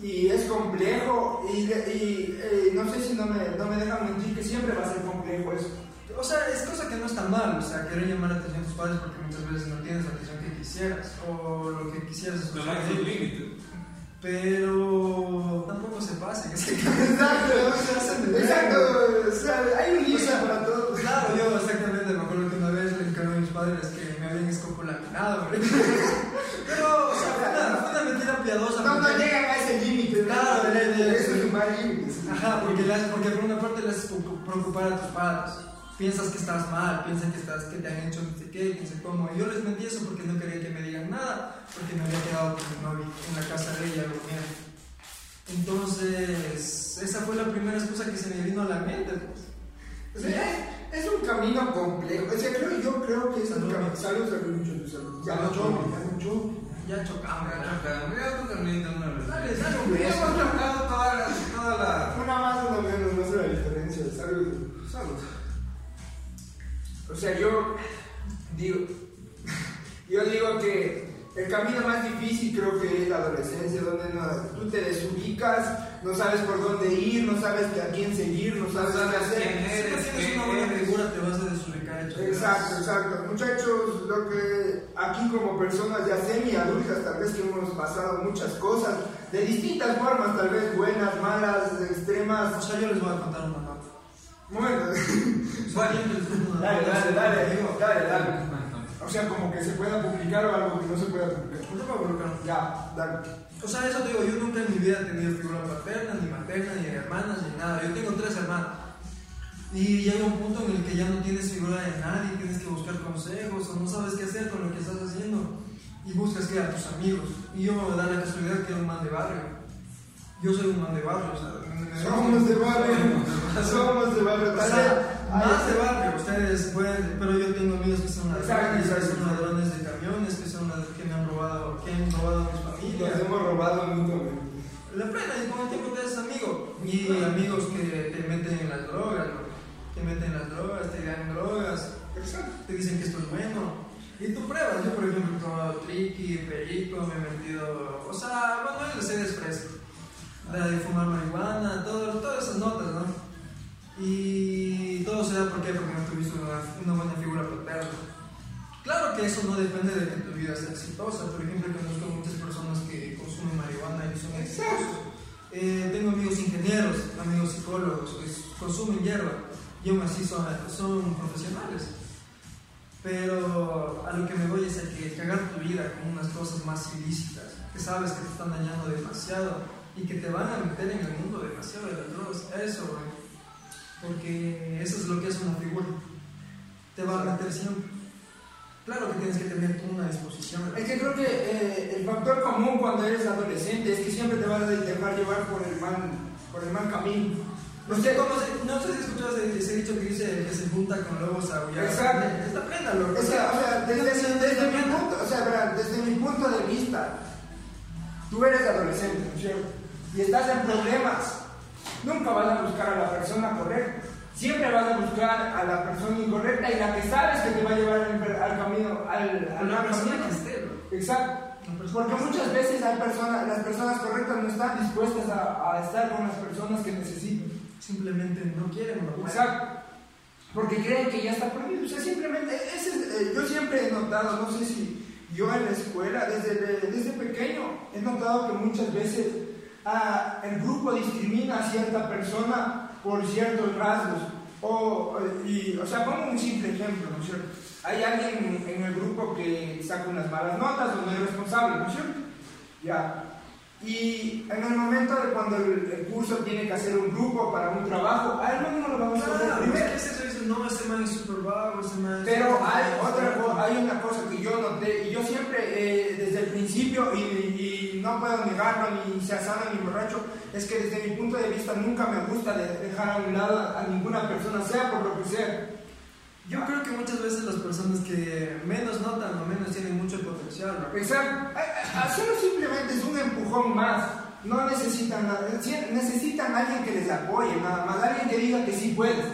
Y es complejo y, y, eh, no sé si no me, no me dejan mentir que siempre va a ser complejo eso. O sea, es cosa que no está mal, o sea, querer llamar la atención a tus padres porque muchas veces no tienes la atención que quisieras o lo que quisieras es Pero hay sus límites. Pero tampoco se pase, que se Exacto, <laughs> se hacen de exacto. O sea, hay un O límite sea, para todo. Claro, yo exactamente me acuerdo que una vez le encargué a mis padres que me habían escopulaminado, hombre. Pero, o sea, fue una, mentira piadosa. No, llegan a ese límite. Claro, de- de- de- eso es un mal límite. Ajá, porque, porque por una parte le haces preocu- preocupar a tus padres. Piensas que estás mal, piensan que, estás, que te han hecho no sé qué, no sé cómo. Y yo les mentí eso porque no quería que me digan nada, porque me había quedado con mi novia en la casa de ella durmiendo. Entonces, esa fue la primera excusa que se me vino a la mente. Pues. O sea, es, es un camino complejo. O sea, creo, yo creo que es un camino. Salud, salud, mucho, salud. Ya no ya no. Ya chocamos. Ya ya. chocamos. Ya tú también te una vez. Dale, dale, un Ya beso. hemos chocado toda la. Toda la... Una más, una menos, no sé la diferencia. Salud. Salud. O sea, yo digo, yo digo que el camino más difícil creo que es la adolescencia, donde no- tú te desubicas no sabes por dónde ir, no sabes a quién seguir, no sabes, sabes qué hacer. quién Si eres, no tienes qué una buena figura, te vas a desubicar. Exacto, exacto. Muchachos, lo que aquí como personas ya semi-adultas, tal vez que hemos pasado muchas cosas, de distintas formas, tal vez buenas, malas, O extremas. sea, yo les voy a contar una. Bueno, <laughs> Dale, dale, dale, amigo. dale, dale. O sea, como que se pueda publicar o algo que no se pueda publicar. No. Ya, dale. O sea, eso te digo, yo nunca en mi vida he tenido figura paterna, ni materna, ni hermanas, ni nada. Yo tengo tres hermanas. Y llega un punto en el que ya no tienes figura de nadie, tienes que buscar consejos o no sabes qué hacer con lo que estás haciendo. Y buscas que a tus amigos. Y yo da la casualidad que era un man de barrio. Yo soy un man de barrio, o sea, Somos de barrio. Somos de barrio. O sea, más de barrio, ustedes pueden, pero yo tengo amigos que son ladrones, que son ladrones de camiones, que son lad- que me han robado, que han robado a mis Nos familias. hemos robado mutuamente. La plena, y con el tiempo te haces amigo. Y amigos que te meten en las drogas, bro. Te meten en las drogas, te dan drogas, Exacto. te dicen que esto es bueno. Y tú pruebas, yo por ejemplo he tomado triqui, perico, me he metido, o sea, bueno, él se fresco. De fumar marihuana, todo, todas esas notas, ¿no? Y todo se da ¿por qué? porque no tuviste una, una buena figura paterna. Claro que eso no depende de que tu vida sea exitosa. Por ejemplo, conozco muchas personas que consumen marihuana y son exitosos. Eh, tengo amigos ingenieros, amigos psicólogos que consumen hierba y aún así son, son profesionales. Pero a lo que me voy es a que cagar tu vida con unas cosas más ilícitas, que sabes que te están dañando demasiado y que te van a meter en el mundo demasiado de las drogas. Eso, güey. Porque eso es lo que es una figura. Te va a meter siempre. Claro que tienes que tener tú una disposición. Es que creo que eh, el factor común cuando eres adolescente es que siempre te vas a dejar llevar por el mal, por el mal camino. No sé, cómo se- no sé si escuchas ese, dicho que dice que se junta con lobos a. Exacto. Está plena, loco. O sea, o sea, desde, mi punto, o sea, desde mi punto de vista, tú eres adolescente, ¿no es cierto? Y estás en problemas. Nunca vas a buscar a la persona correcta. Siempre vas a buscar a la persona incorrecta y la que sabes que te va a llevar al, camino, al, A al la persona camino. que esté. Exacto. Porque que muchas veces hay personas, las personas correctas no están dispuestas a, a estar con las personas que necesitan. Simplemente no quieren, bro. Exacto. Porque creen que ya está prohibido. O sea, simplemente, ese es, eh, yo siempre he notado, no sé si yo en la escuela, desde, desde pequeño, he notado que muchas veces ah, el grupo discrimina a cierta persona por ciertos rasgos. O, y, o sea, pongo un simple ejemplo, ¿no es cierto? Hay alguien en el grupo que saca unas malas notas o no es responsable, ¿no es cierto? Ya. Y en el momento de cuando el, el curso tiene que hacer un grupo para un trabajo, a él no, lo vamos a hacer primero. no, ese man es súper vago, ese man Pero hay otra hay una cosa yo noté, y yo siempre, eh, desde el principio, y, y no puedo negarlo, ni sea sano ni borracho, es que desde mi punto de vista nunca me gusta de- dejar a un lado a ninguna persona, sea por lo que sea. Yo creo que muchas veces las personas que menos notan o menos tienen mucho potencial, bro. Exacto. A- a- Hacerlo simplemente es un empujón más. No necesitan nada. Necesitan a alguien que les apoye, nada más. Alguien que diga que sí puedes.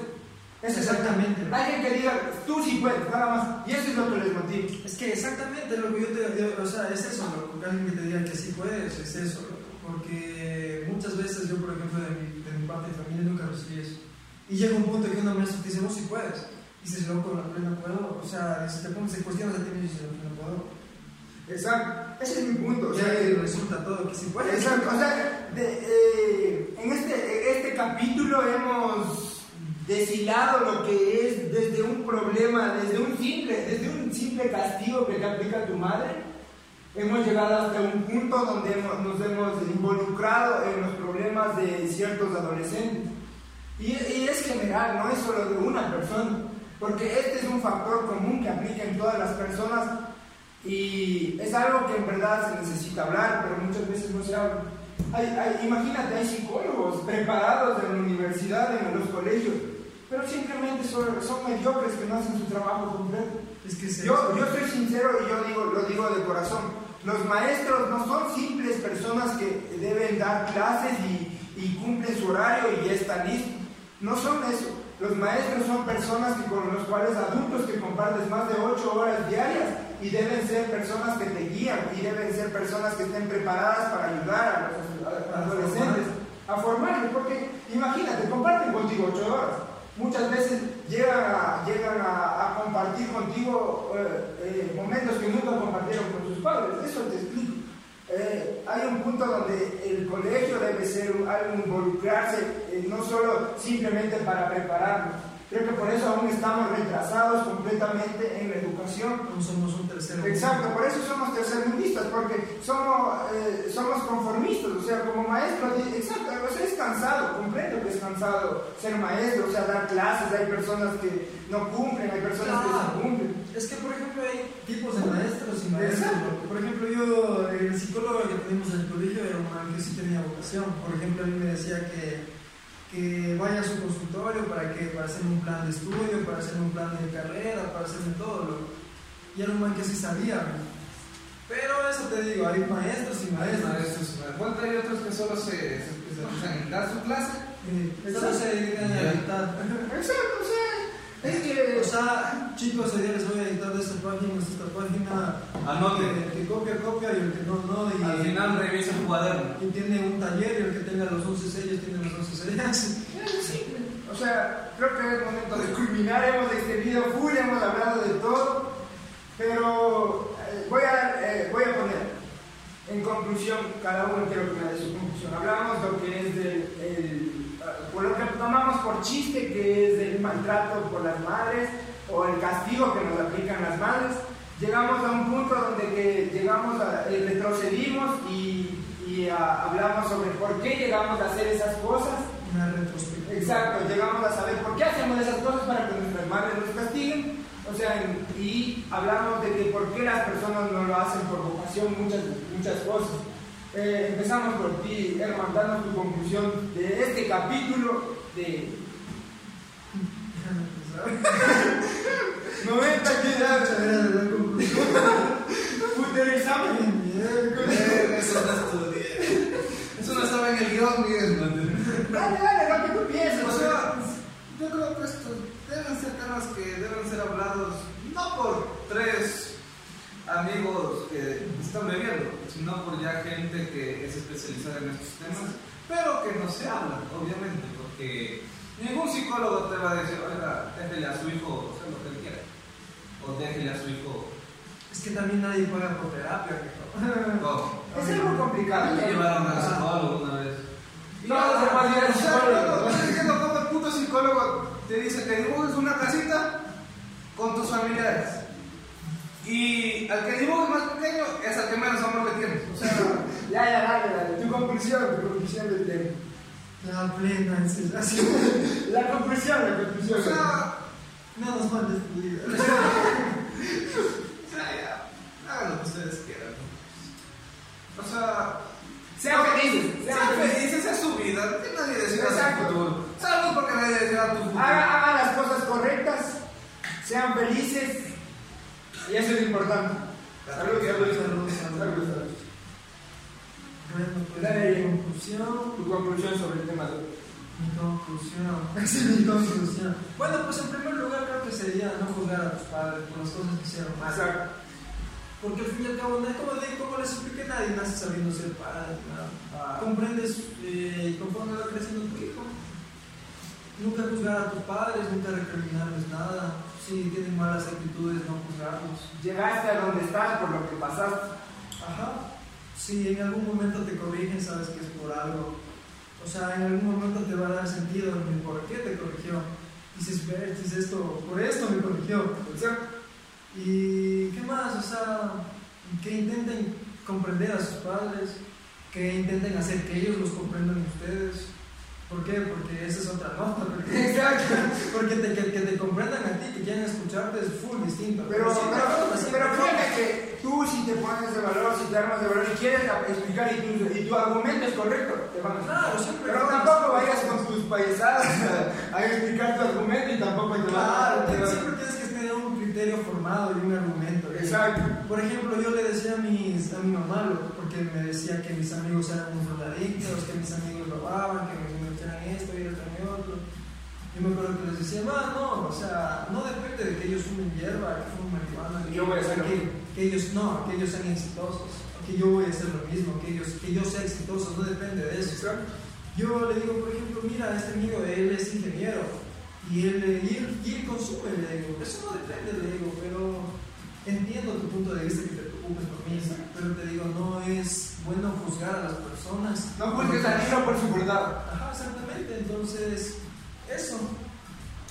Es Exactamente. Alguien que diga, tú sí puedes, nada más. Y eso es lo que les motiva. Es que exactamente lo que yo te yo- o sea, es eso, loco, que alguien que te diga que sí puedes, es eso, loco. porque muchas veces yo, por ejemplo, de mi, de mi parte de familia nunca recibí eso. Y llega un punto que una maestra te dice, vos sí puedes. Y dices, loco, la plena puedo. O sea, si te pones, se cuestionas a ti mismo y dices, no puedo. Exacto. Ese es mi punto. O Ya sea, que resulta todo que sí puedes. Exacto, o sea, de- eh, en, este, en este capítulo hemos deshilado lo que es desde un problema, desde un simple, desde un simple castigo que te aplica tu madre, hemos llegado hasta un punto donde hemos- nos hemos involucrado en los problemas de ciertos adolescentes. Y, y es general, no es solo de una persona, porque este es un factor común que aplica en todas las personas y es algo que en verdad se necesita hablar, pero muchas veces no se habla. Hay, hay- imagínate, hay psicólogos preparados en la universidad, en los colegios, pero simplemente son, son mediocres que no hacen su trabajo completo. Es que Yo, yo soy sincero y yo digo, lo digo de corazón. Los maestros no son simples personas que deben dar clases y, y cumplen su horario y ya están listos. No son eso. Los maestros son personas que con los cuales adultos que compartes más de 8 horas diarias y deben ser personas que te guían y deben ser personas que estén preparadas para ayudar a los adolescentes, a formarles, porque imagínate, comparten contigo ocho horas. Muchas veces llegan a, llegan a, compartir contigo eh, eh, momentos que nunca compartieron con sus padres. Eso te explico. Eh, hay un punto donde el colegio debe ser algo involucrarse, no solo simplemente para prepararnos. Creo que por eso aún estamos retrasados completamente en la educación. No somos un tercero. Exacto, por eso somos tercermundistas, porque somos, eh, somos conformistas, o sea, como maestro, exacto, o sea, es cansado, comprendo que es cansado ser maestro, o sea, dar clases, hay personas que no cumplen, hay personas que Claro. sí cumplen. Es que, por ejemplo, hay tipos de maestros y maestros. Exacto. Por ejemplo, yo, el psicólogo que teníamos en el colegio era un man que sí tenía vocación. Por ejemplo, a mí me decía que, que vaya a su consultorio para, que, para hacer un plan de estudio, para hacer un plan de carrera, para hacerme todo. Lo, y era un man que sí sabía. ¿no? Pero eso te digo, hay maestros y maestros. Maestros, Bueno, hay otros que solo se, se especializan en dar su clase. Eh, Solo se dedican a. <laughs> Exacto, sea, es que... O sea, chicos, hoy día les voy a editar de esta página, de esta página. Anote. El que copia, copia y el que no, no. Y, Al final revisa el cuaderno. y tiene un taller y el que tenga los 11 sellos tiene los 11 sellos. O sea, creo que es momento de culminar, hemos extendido full, hemos hablado de todo, pero eh, voy, a, eh, voy a poner en conclusión, cada uno quiero que me dé su conclusión. Hablamos lo que es del, el, por lo que tomamos por chiste, que es del maltrato por las madres o el castigo que nos aplican las madres. Llegamos a un punto donde que llegamos a, eh, retrocedimos y, y ah, hablamos sobre por qué llegamos a hacer esas cosas. Una retrospectiva. Exacto, llegamos a saber por qué hacemos esas cosas para que nuestras madres nos castiguen. O sea, y hablamos de que por qué las personas no lo hacen por vocación, muchas, muchas cosas. Eh, empezamos por ti, Herman, danos tu conclusión de este capítulo de 90 actividades. Puter examen. Eh, Eso no estudié. Eso no estaba en el guion, Miguel. Dale, dale, lo que tú piensas. O sea, yo creo que estos deben ser temas que deben ser hablados no por tres amigos que están bebiendo, sino por ya gente que es especializada en estos temas, pero que no se habla, obviamente, porque ningún psicólogo te va a decir, oiga, déjele a su hijo hacer lo que él quiera, o déjele a su hijo. Es que también nadie paga por terapia. <laughs> Es algo complicado. Me llevaron al psicólogo una vez. No, se va a ir al O sea, psicólogo. no, no entiendo cómo el puto psicólogo te dice que dibujes una casita con tus familiares. Y al que dibujes más pequeño es al que menos amor le tienes. O sea, Ya, ya, dale, dale. Tu conclusión, tu conclusión del tema. La plena sensación. <laughs> La conclusión, la conclusión. o sea, No nos mandes tu vida. o sea, ya, hagan lo que ustedes quieran. O sea, sean felices. sean felices en su vida, que nadie decida su futuro. Salud porque nadie decida tu futuro. Hagan, las cosas correctas, sean felices. Y eso es importante. Salud, salud, salud. salud, salud. Bueno, pues Dale. mi conclusión. Tu conclusión sobre el tema de hoy. Mi conclusión. <laughs> Esa es mi conclusión. Bueno, pues en primer lugar creo que sería no juzgar a tus padres por las cosas que hicieron mal. Exacto. Porque al fin y al cabo, nadie- como, le- como les expliqué, nadie nace sabiendo ser padre. ¿no? Ah. Comprendes eh, conforme va creciendo tu hijo. Nunca juzgar a tus padres, nunca recriminarles nada. Si tienen malas actitudes, no juzgarlos. Llegaste a donde estás por lo que pasaste. Ajá. Si en algún momento te corrigen, sabes que es por algo. O sea, en algún momento te va a dar sentido por qué te corrigió. Dices, ver, es esto, por esto me corrigió. ¿Y qué más? O sea, que intenten comprender a sus padres, que intenten hacer que ellos los comprendan a ustedes. ¿Por qué? Porque esa es otra nota. Porque, <laughs> <laughs> Exacto. porque te- que, que te comprendan a ti, que quieran escucharte es full distinto. Pero, sí, pero, sí, pero sí, créeme que tú si te pones de valor, si te armas de valor y quieres explicar y tu, y tu argumento es correcto, te van a. Claro, siempre Pero tampoco vayas con tus payasadas a, a explicar tu argumento y tampoco te Claro, te siempre tienes que tener un criterio formado y un argumento. Exacto. Por ejemplo, yo le decía a, mis, a mi mamá, porque me decía que mis amigos eran drogadictos, que mis amigos robaban, que mis esto y y otro. Yo me acuerdo que les decía, ma, no, o sea, no depende de que ellos fumen hierba, que fumen marihuana, Yo voy a hacer que, que ellos no, que ellos sean exitosos, que yo voy a hacer lo mismo, que ellos, que yo sea exitoso, no depende de eso. Yo le digo, por ejemplo, mira, este amigo, él es ingeniero y él, y él, y él consume, le digo, eso no depende, le digo, pero entiendo tu punto de vista que te preocupes por mí, pero te digo, no es bueno juzgar a las personas. No juzgues al libro por su bondad. Ajá, exactamente, entonces, eso,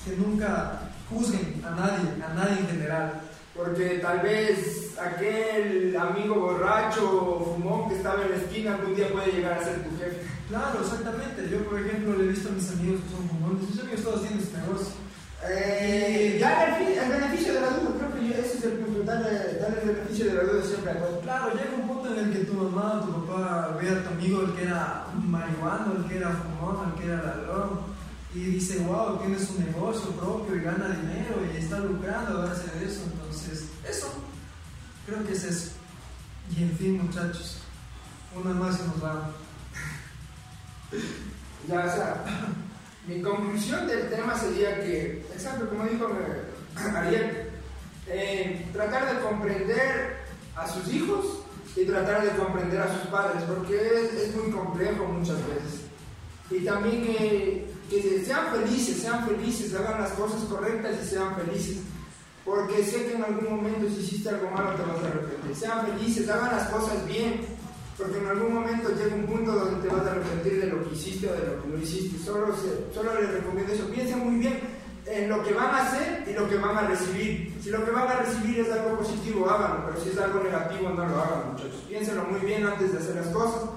que nunca juzguen a nadie, a nadie en general. Porque tal vez aquel amigo borracho o fumón que estaba en la esquina algún día puede llegar a ser tu jefe. Claro, exactamente. Yo, por ejemplo, le he visto a mis amigos que son fumones. Mis amigos todos tienen su negocio. Eh, ya el, fi- el beneficio de la duda, creo que yo- ese es el punto, darle, darle el beneficio de la duda siempre a todos. Claro, llega un punto en el que tu mamá o tu papá ve a tu amigo el que era marihuano, el que era fumón, el que era ladrón, y dice, wow, tiene su negocio propio y gana dinero y está lucrando a base de eso. Entonces, eso, creo que es eso. Y en fin, muchachos, una más y nos vamos. Ya, o sea, mi conclusión del tema sería que, exacto, como dijo <coughs> Ariel, eh, tratar de comprender a sus hijos y tratar de comprender a sus padres, porque es, es muy complejo muchas veces. Y también eh, que sean felices, sean felices, hagan las cosas correctas y sean felices. Porque sé que en algún momento si hiciste algo malo te vas a arrepentir. Sean felices, hagan las cosas bien. Porque en algún momento llega un punto donde te vas a arrepentir de lo que hiciste o de lo que no hiciste. Solo, solo les recomiendo eso. Piensen muy bien en lo que van a hacer y lo que van a recibir. Si lo que van a recibir es algo positivo, háganlo. Pero si es algo negativo, no lo hagan, muchachos. Piénsenlo muy bien antes de hacer las cosas.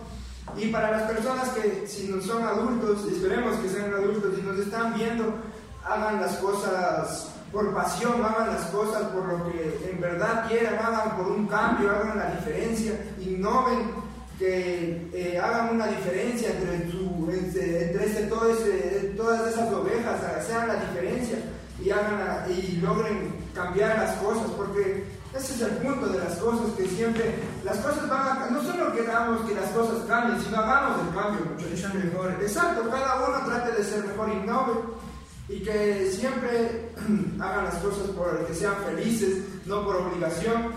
Y para las personas que si no son adultos, esperemos que sean adultos y nos están viendo, hagan las cosas por pasión, hagan las cosas por lo que en verdad quieran, hagan por un cambio, hagan la diferencia, innoven, que eh, hagan una diferencia entre, entre, entre ese- todo ese- todas esas ovejas, sean la diferencia y, hagan la- y logren cambiar las cosas, porque ese es el punto de las cosas, que siempre las cosas van a no solo queramos que las cosas cambien, sino hagamos el cambio, muchachos. Mejores. Exacto, cada uno trate de ser mejor y innove y que siempre <clears throat> hagan las cosas por que sean felices, no por obligación.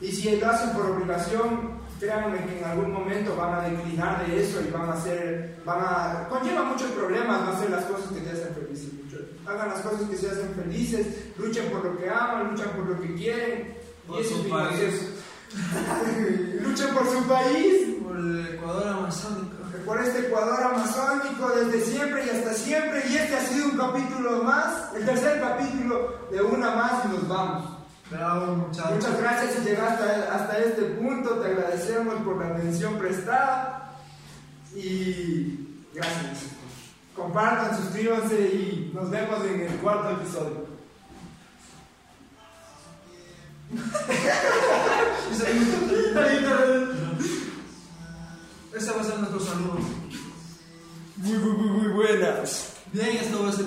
Y si lo hacen por obligación, créanme que en algún momento van a declinar de eso y van a hacer, van a, conlleva muchos problemas no hacer las cosas que te hacen felices. muchachos. Hagan las cosas que se hacen felices, luchen por lo que aman, luchan por lo que quieren. Por y ese su país. <laughs> luchen por su país, Por el Ecuador amazónico. por este Ecuador amazónico desde siempre y hasta siempre. Y este ha sido un capítulo más, el tercer capítulo de una más y nos vamos. Bravo, muchachos. Muchas gracias si llegaste hasta este punto, te agradecemos por la atención prestada y gracias. Compartan, suscríbanse y nos vemos en el cuarto episodio. Ese va a ser nuestro saludo. Muy, muy, muy, muy buenas. Bien, esto va a ser